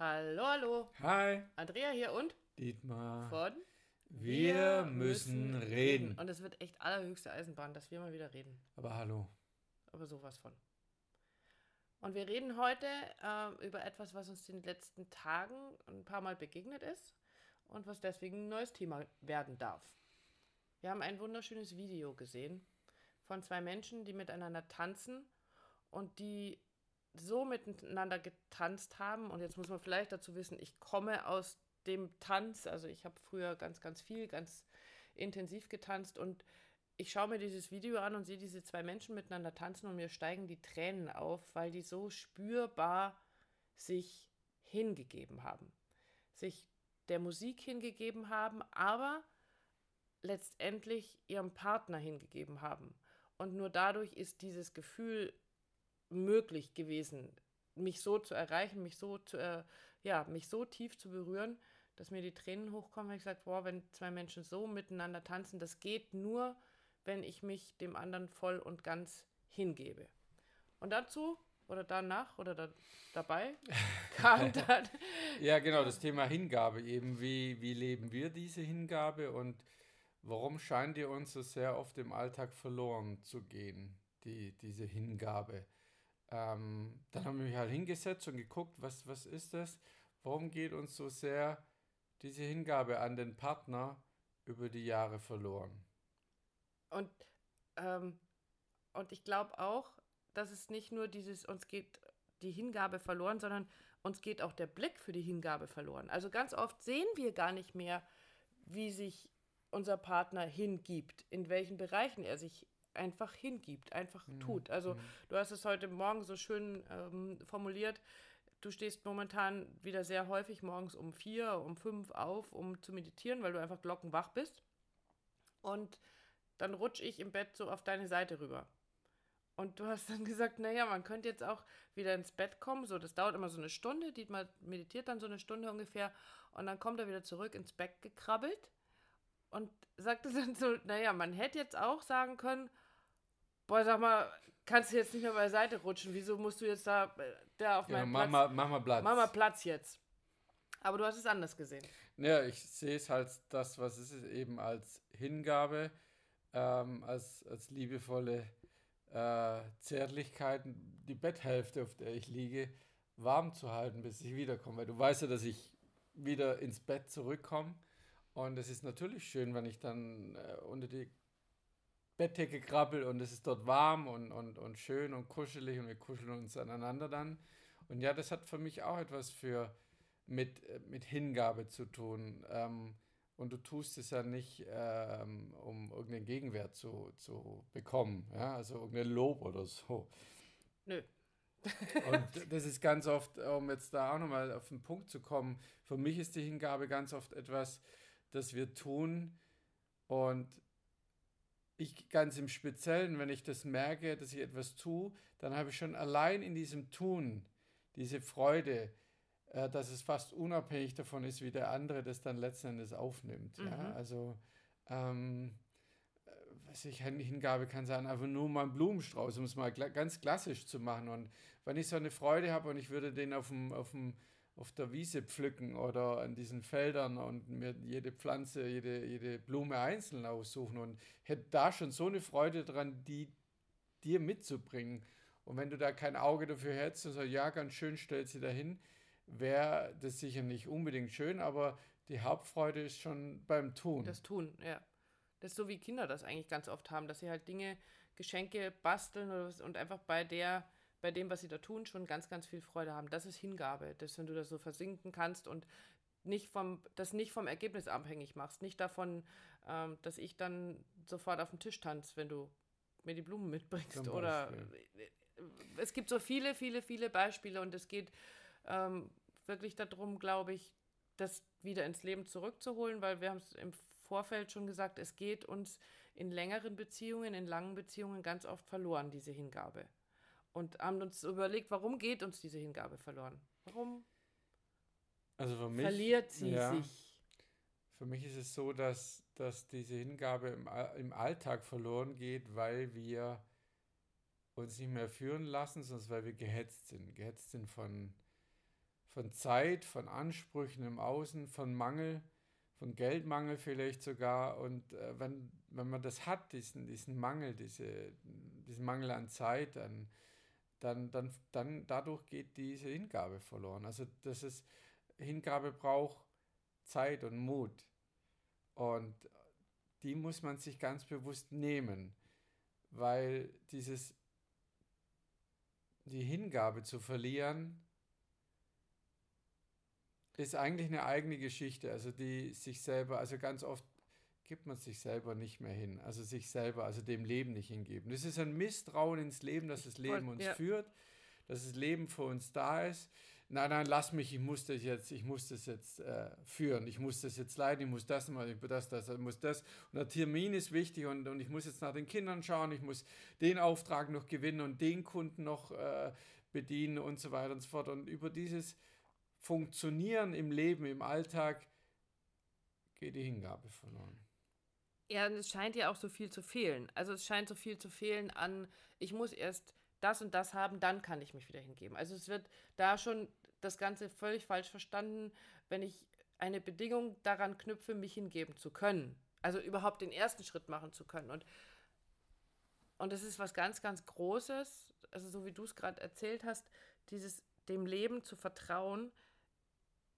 Hallo, hallo. Hi, Andrea hier und Dietmar. von Wir müssen reden. Und es wird echt allerhöchste Eisenbahn, dass wir mal wieder reden. Aber hallo. Aber sowas von. Und wir reden heute äh, über etwas, was uns in den letzten Tagen ein paar Mal begegnet ist und was deswegen ein neues Thema werden darf. Wir haben ein wunderschönes Video gesehen von zwei Menschen, die miteinander tanzen und die so miteinander getanzt haben. Und jetzt muss man vielleicht dazu wissen, ich komme aus dem Tanz, also ich habe früher ganz, ganz viel, ganz intensiv getanzt und ich schaue mir dieses Video an und sehe diese zwei Menschen miteinander tanzen und mir steigen die Tränen auf, weil die so spürbar sich hingegeben haben. Sich der Musik hingegeben haben, aber letztendlich ihrem Partner hingegeben haben. Und nur dadurch ist dieses Gefühl möglich gewesen, mich so zu erreichen, mich so zu, äh, ja, mich so tief zu berühren, dass mir die Tränen hochkommen. Ich gesagt, boah, wenn zwei Menschen so miteinander tanzen, das geht nur, wenn ich mich dem anderen voll und ganz hingebe. Und dazu oder danach oder da, dabei kam dann. Ja, genau, das Thema Hingabe eben. Wie, wie leben wir diese Hingabe und warum scheint die uns so sehr oft im Alltag verloren zu gehen, die, diese Hingabe? Ähm, dann haben wir mich halt hingesetzt und geguckt, was, was ist das? Warum geht uns so sehr diese Hingabe an den Partner über die Jahre verloren? Und, ähm, und ich glaube auch, dass es nicht nur dieses, uns geht die Hingabe verloren, sondern uns geht auch der Blick für die Hingabe verloren. Also ganz oft sehen wir gar nicht mehr, wie sich unser Partner hingibt, in welchen Bereichen er sich einfach hingibt, einfach Mhm. tut. Also Mhm. du hast es heute Morgen so schön ähm, formuliert. Du stehst momentan wieder sehr häufig morgens um vier, um fünf auf, um zu meditieren, weil du einfach glockenwach bist. Und dann rutsche ich im Bett so auf deine Seite rüber. Und du hast dann gesagt, naja, man könnte jetzt auch wieder ins Bett kommen. So, das dauert immer so eine Stunde. Dietmar meditiert dann so eine Stunde ungefähr. Und dann kommt er wieder zurück ins Bett gekrabbelt und sagte dann so, naja, man hätte jetzt auch sagen können, boah, sag mal, kannst du jetzt nicht mehr beiseite rutschen? Wieso musst du jetzt da, äh, da auf Ja, meinen mach Platz? mal, mach mal Platz. Mach mal Platz jetzt. Aber du hast es anders gesehen. Ja, ich sehe es halt das, was es ist, eben als Hingabe, ähm, als, als liebevolle äh, Zärtlichkeit, die Betthälfte, auf der ich liege, warm zu halten, bis ich wiederkomme. Weil du weißt ja, dass ich wieder ins Bett zurückkomme. Und es ist natürlich schön, wenn ich dann äh, unter die Bettdecke krabbel und es ist dort warm und, und, und schön und kuschelig und wir kuscheln uns aneinander dann. Und ja, das hat für mich auch etwas für mit, mit Hingabe zu tun. Ähm, und du tust es ja nicht, ähm, um irgendeinen Gegenwert zu, zu bekommen, ja? also irgendein Lob oder so. Nö. Und das ist ganz oft, um jetzt da auch nochmal auf den Punkt zu kommen, für mich ist die Hingabe ganz oft etwas, das wir tun und ich ganz im Speziellen, wenn ich das merke, dass ich etwas tue, dann habe ich schon allein in diesem Tun diese Freude, äh, dass es fast unabhängig davon ist, wie der andere das dann letzten Endes aufnimmt. Ja? Mhm. Also, ähm, äh, was ich Hingabe kann sein, einfach nur mal einen Blumenstrauß, um es mal ganz klassisch zu machen. Und wenn ich so eine Freude habe und ich würde den auf dem, auf dem auf der Wiese pflücken oder an diesen Feldern und mir jede Pflanze, jede, jede Blume einzeln aussuchen und hätte da schon so eine Freude dran, die dir mitzubringen. Und wenn du da kein Auge dafür hättest und sagst, ja, ganz schön, stell sie dahin, wäre das sicher nicht unbedingt schön, aber die Hauptfreude ist schon beim Tun. Das tun, ja. Das ist so wie Kinder das eigentlich ganz oft haben, dass sie halt Dinge, Geschenke basteln und einfach bei der, bei dem, was sie da tun, schon ganz, ganz viel Freude haben. Das ist Hingabe, dass wenn du das so versinken kannst und nicht vom, das nicht vom Ergebnis abhängig machst, nicht davon, ähm, dass ich dann sofort auf den Tisch tanze, wenn du mir die Blumen mitbringst. Oder es gibt so viele, viele, viele Beispiele und es geht ähm, wirklich darum, glaube ich, das wieder ins Leben zurückzuholen, weil wir haben es im Vorfeld schon gesagt, es geht uns in längeren Beziehungen, in langen Beziehungen ganz oft verloren, diese Hingabe. Und haben uns überlegt, warum geht uns diese Hingabe verloren? Warum also für mich, verliert sie ja, sich? Für mich ist es so, dass, dass diese Hingabe im, im Alltag verloren geht, weil wir uns nicht mehr führen lassen, sondern weil wir gehetzt sind. Gehetzt sind von, von Zeit, von Ansprüchen im Außen, von Mangel, von Geldmangel vielleicht sogar. Und äh, wenn, wenn man das hat, diesen, diesen Mangel, diese, diesen Mangel an Zeit, an, dann, dann, dann dadurch geht diese Hingabe verloren. Also das ist, Hingabe braucht Zeit und Mut. Und die muss man sich ganz bewusst nehmen, weil dieses, die Hingabe zu verlieren, ist eigentlich eine eigene Geschichte, also die sich selber, also ganz oft gibt man sich selber nicht mehr hin, also sich selber, also dem Leben nicht hingeben. Das ist ein Misstrauen ins Leben, dass das Leben uns ja. führt, dass das Leben für uns da ist. Nein, nein, lass mich, ich muss das jetzt, ich muss das jetzt äh, führen, ich muss das jetzt leiden, ich muss das machen, ich muss das, das, ich muss das. Und der Termin ist wichtig und, und ich muss jetzt nach den Kindern schauen, ich muss den Auftrag noch gewinnen und den Kunden noch äh, bedienen und so weiter und so fort. Und über dieses Funktionieren im Leben, im Alltag, geht die Hingabe verloren. Ja, und es scheint ja auch so viel zu fehlen. Also es scheint so viel zu fehlen an, ich muss erst das und das haben, dann kann ich mich wieder hingeben. Also es wird da schon das Ganze völlig falsch verstanden, wenn ich eine Bedingung daran knüpfe, mich hingeben zu können. Also überhaupt den ersten Schritt machen zu können. Und, und das ist was ganz, ganz Großes, also so wie du es gerade erzählt hast, dieses dem Leben zu vertrauen,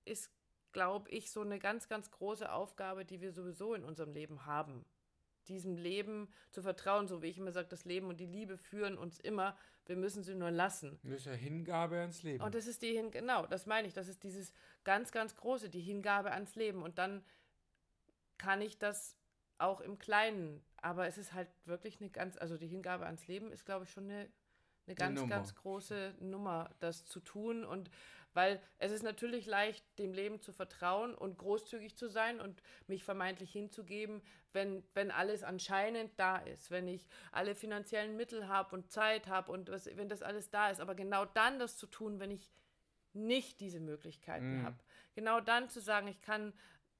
ist, glaube ich, so eine ganz, ganz große Aufgabe, die wir sowieso in unserem Leben haben. Diesem Leben zu vertrauen, so wie ich immer sage, das Leben und die Liebe führen uns immer. Wir müssen sie nur lassen. Das ist ja Hingabe ans Leben. Und das ist die Hin genau, das meine ich. Das ist dieses ganz, ganz große, die Hingabe ans Leben. Und dann kann ich das auch im Kleinen. Aber es ist halt wirklich eine ganz, also die Hingabe ans Leben ist, glaube ich, schon eine, eine ganz, eine ganz große Nummer, das zu tun. Und weil es ist natürlich leicht, dem Leben zu vertrauen und großzügig zu sein und mich vermeintlich hinzugeben, wenn, wenn alles anscheinend da ist, wenn ich alle finanziellen Mittel habe und Zeit habe und was, wenn das alles da ist. Aber genau dann das zu tun, wenn ich nicht diese Möglichkeiten mm. habe. Genau dann zu sagen, ich kann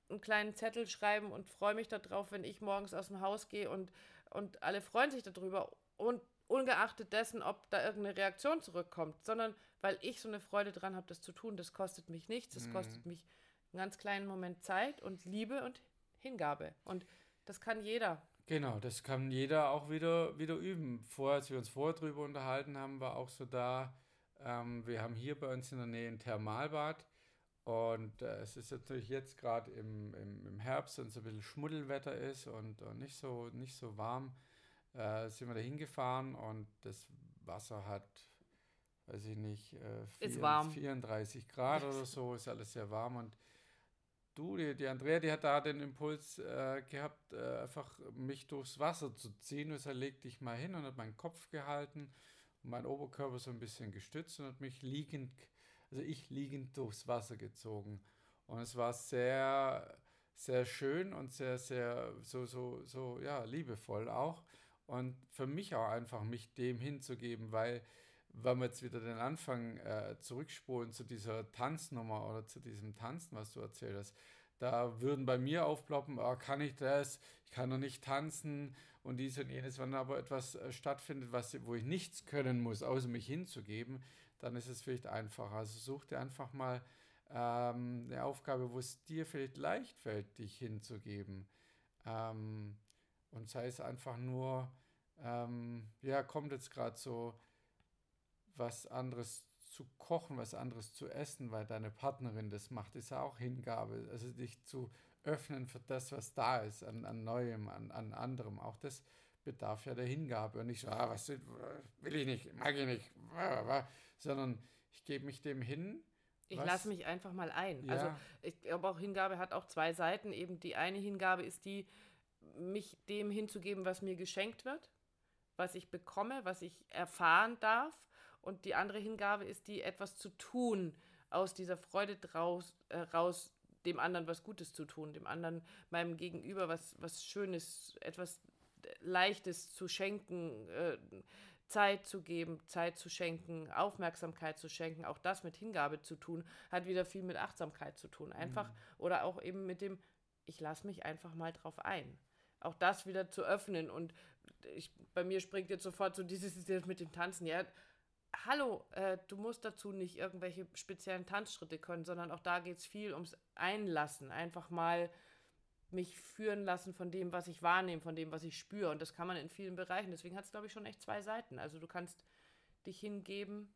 einen kleinen Zettel schreiben und freue mich darauf, wenn ich morgens aus dem Haus gehe und, und alle freuen sich darüber. Und ungeachtet dessen, ob da irgendeine Reaktion zurückkommt, sondern weil ich so eine Freude dran habe, das zu tun. Das kostet mich nichts, das mhm. kostet mich einen ganz kleinen Moment Zeit und Liebe und Hingabe. Und das kann jeder. Genau, das kann jeder auch wieder, wieder üben. Vorher, als wir uns vorher drüber unterhalten haben, war auch so da, ähm, wir haben hier bei uns in der Nähe ein Thermalbad. Und äh, es ist natürlich jetzt gerade im, im, im Herbst, wenn es ein bisschen Schmuddelwetter ist und, und nicht, so, nicht so warm, äh, sind wir da hingefahren und das Wasser hat, weiß ich nicht, äh, 4, 34 Grad oder so, ist alles sehr warm und du, die, die Andrea, die hat da den Impuls äh, gehabt, äh, einfach mich durchs Wasser zu ziehen. Und er legt dich mal hin und hat meinen Kopf gehalten und meinen Oberkörper so ein bisschen gestützt und hat mich liegend, also ich liegend durchs Wasser gezogen. Und es war sehr, sehr schön und sehr, sehr, so, so, so, ja, liebevoll auch. Und für mich auch einfach, mich dem hinzugeben, weil, wenn wir jetzt wieder den Anfang äh, zurückspulen zu dieser Tanznummer oder zu diesem Tanzen, was du erzählt hast, da würden bei mir aufploppen, oh, kann ich das, ich kann noch nicht tanzen und dies und jenes. Wenn aber etwas äh, stattfindet, was, wo ich nichts können muss, außer mich hinzugeben, dann ist es vielleicht einfacher. Also such dir einfach mal ähm, eine Aufgabe, wo es dir vielleicht leicht fällt, dich hinzugeben. Ähm, und sei es einfach nur, ähm, ja, kommt jetzt gerade so was anderes zu kochen, was anderes zu essen, weil deine Partnerin das macht, ist ja auch Hingabe. Also dich zu öffnen für das, was da ist, an, an Neuem, an, an anderem. Auch das bedarf ja der Hingabe. Und nicht so, ah, was will ich nicht, mag ich nicht, sondern ich gebe mich dem hin. Ich lasse mich einfach mal ein. Ja. Also ich glaube auch Hingabe hat auch zwei Seiten. Eben die eine Hingabe ist die, mich dem hinzugeben, was mir geschenkt wird was ich bekomme, was ich erfahren darf. Und die andere Hingabe ist die, etwas zu tun, aus dieser Freude draus, äh, raus, dem anderen was Gutes zu tun, dem anderen, meinem Gegenüber was, was Schönes, etwas Leichtes zu schenken, äh, Zeit zu geben, Zeit zu schenken, Aufmerksamkeit zu schenken, auch das mit Hingabe zu tun, hat wieder viel mit Achtsamkeit zu tun. Einfach mhm. oder auch eben mit dem, ich lasse mich einfach mal drauf ein. Auch das wieder zu öffnen und ich, bei mir springt jetzt sofort so dieses, dieses mit dem Tanzen. Ja, hallo, äh, du musst dazu nicht irgendwelche speziellen Tanzschritte können, sondern auch da geht es viel ums Einlassen. Einfach mal mich führen lassen von dem, was ich wahrnehme, von dem, was ich spüre. Und das kann man in vielen Bereichen. Deswegen hat es, glaube ich, schon echt zwei Seiten. Also du kannst dich hingeben,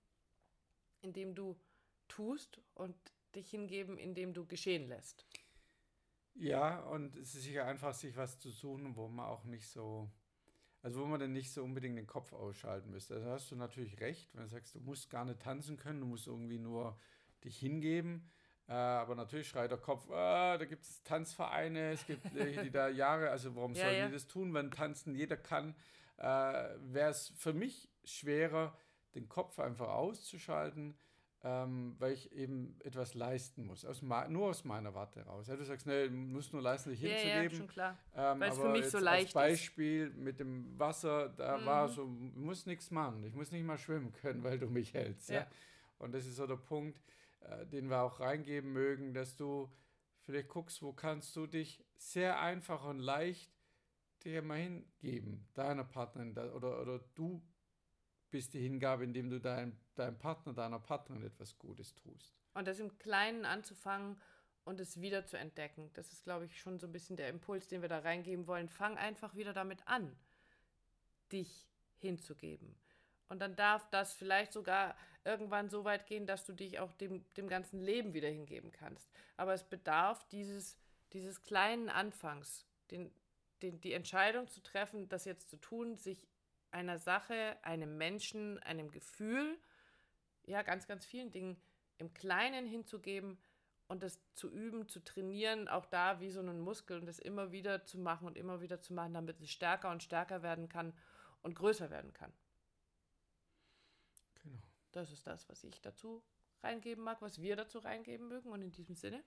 indem du tust und dich hingeben, indem du geschehen lässt. Ja, und es ist sicher einfach, sich was zu suchen, wo man auch nicht so, also wo man dann nicht so unbedingt den Kopf ausschalten müsste. Also da hast du natürlich recht, wenn du sagst, du musst gar nicht tanzen können, du musst irgendwie nur dich hingeben. Äh, aber natürlich schreit der Kopf, ah, da gibt es Tanzvereine, es gibt die da Jahre, also warum ja, sollen ja. die das tun, wenn tanzen jeder kann? Äh, Wäre es für mich schwerer, den Kopf einfach auszuschalten, ähm, weil ich eben etwas leisten muss, aus nur aus meiner Warte raus. Ja, du sagst, ne, du musst nur leisten, dich ja, hinzugeben. Ja, schon klar. Ähm, weil es für mich so leicht ist. Beispiel mit dem Wasser, da mhm. war so, ich muss nichts machen, ich muss nicht mal schwimmen können, weil du mich hältst. Ja. ja? Und das ist so der Punkt, äh, den wir auch reingeben mögen, dass du vielleicht guckst, wo kannst du dich sehr einfach und leicht dir mal hingeben, deiner Partnerin oder, oder du bist die Hingabe, indem du deinem, deinem Partner, deiner Partnerin etwas Gutes tust. Und das im Kleinen anzufangen und es wieder zu entdecken, das ist, glaube ich, schon so ein bisschen der Impuls, den wir da reingeben wollen. Fang einfach wieder damit an, dich hinzugeben. Und dann darf das vielleicht sogar irgendwann so weit gehen, dass du dich auch dem, dem ganzen Leben wieder hingeben kannst. Aber es bedarf dieses, dieses kleinen Anfangs, den, den, die Entscheidung zu treffen, das jetzt zu tun, sich einer Sache, einem Menschen, einem Gefühl, ja, ganz, ganz vielen Dingen im Kleinen hinzugeben und das zu üben, zu trainieren, auch da wie so einen Muskel und das immer wieder zu machen und immer wieder zu machen, damit es stärker und stärker werden kann und größer werden kann. Genau. Das ist das, was ich dazu reingeben mag, was wir dazu reingeben mögen. Und in diesem Sinne.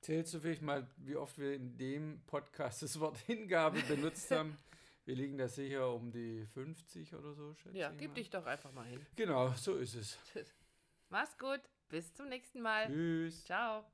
Zählst du vielleicht mal, wie oft wir in dem Podcast das Wort Hingabe benutzt haben? Wir liegen da sicher um die 50 oder so, schätze Ja, gib mal. dich doch einfach mal hin. Genau, so ist es. Mach's gut. Bis zum nächsten Mal. Tschüss. Ciao.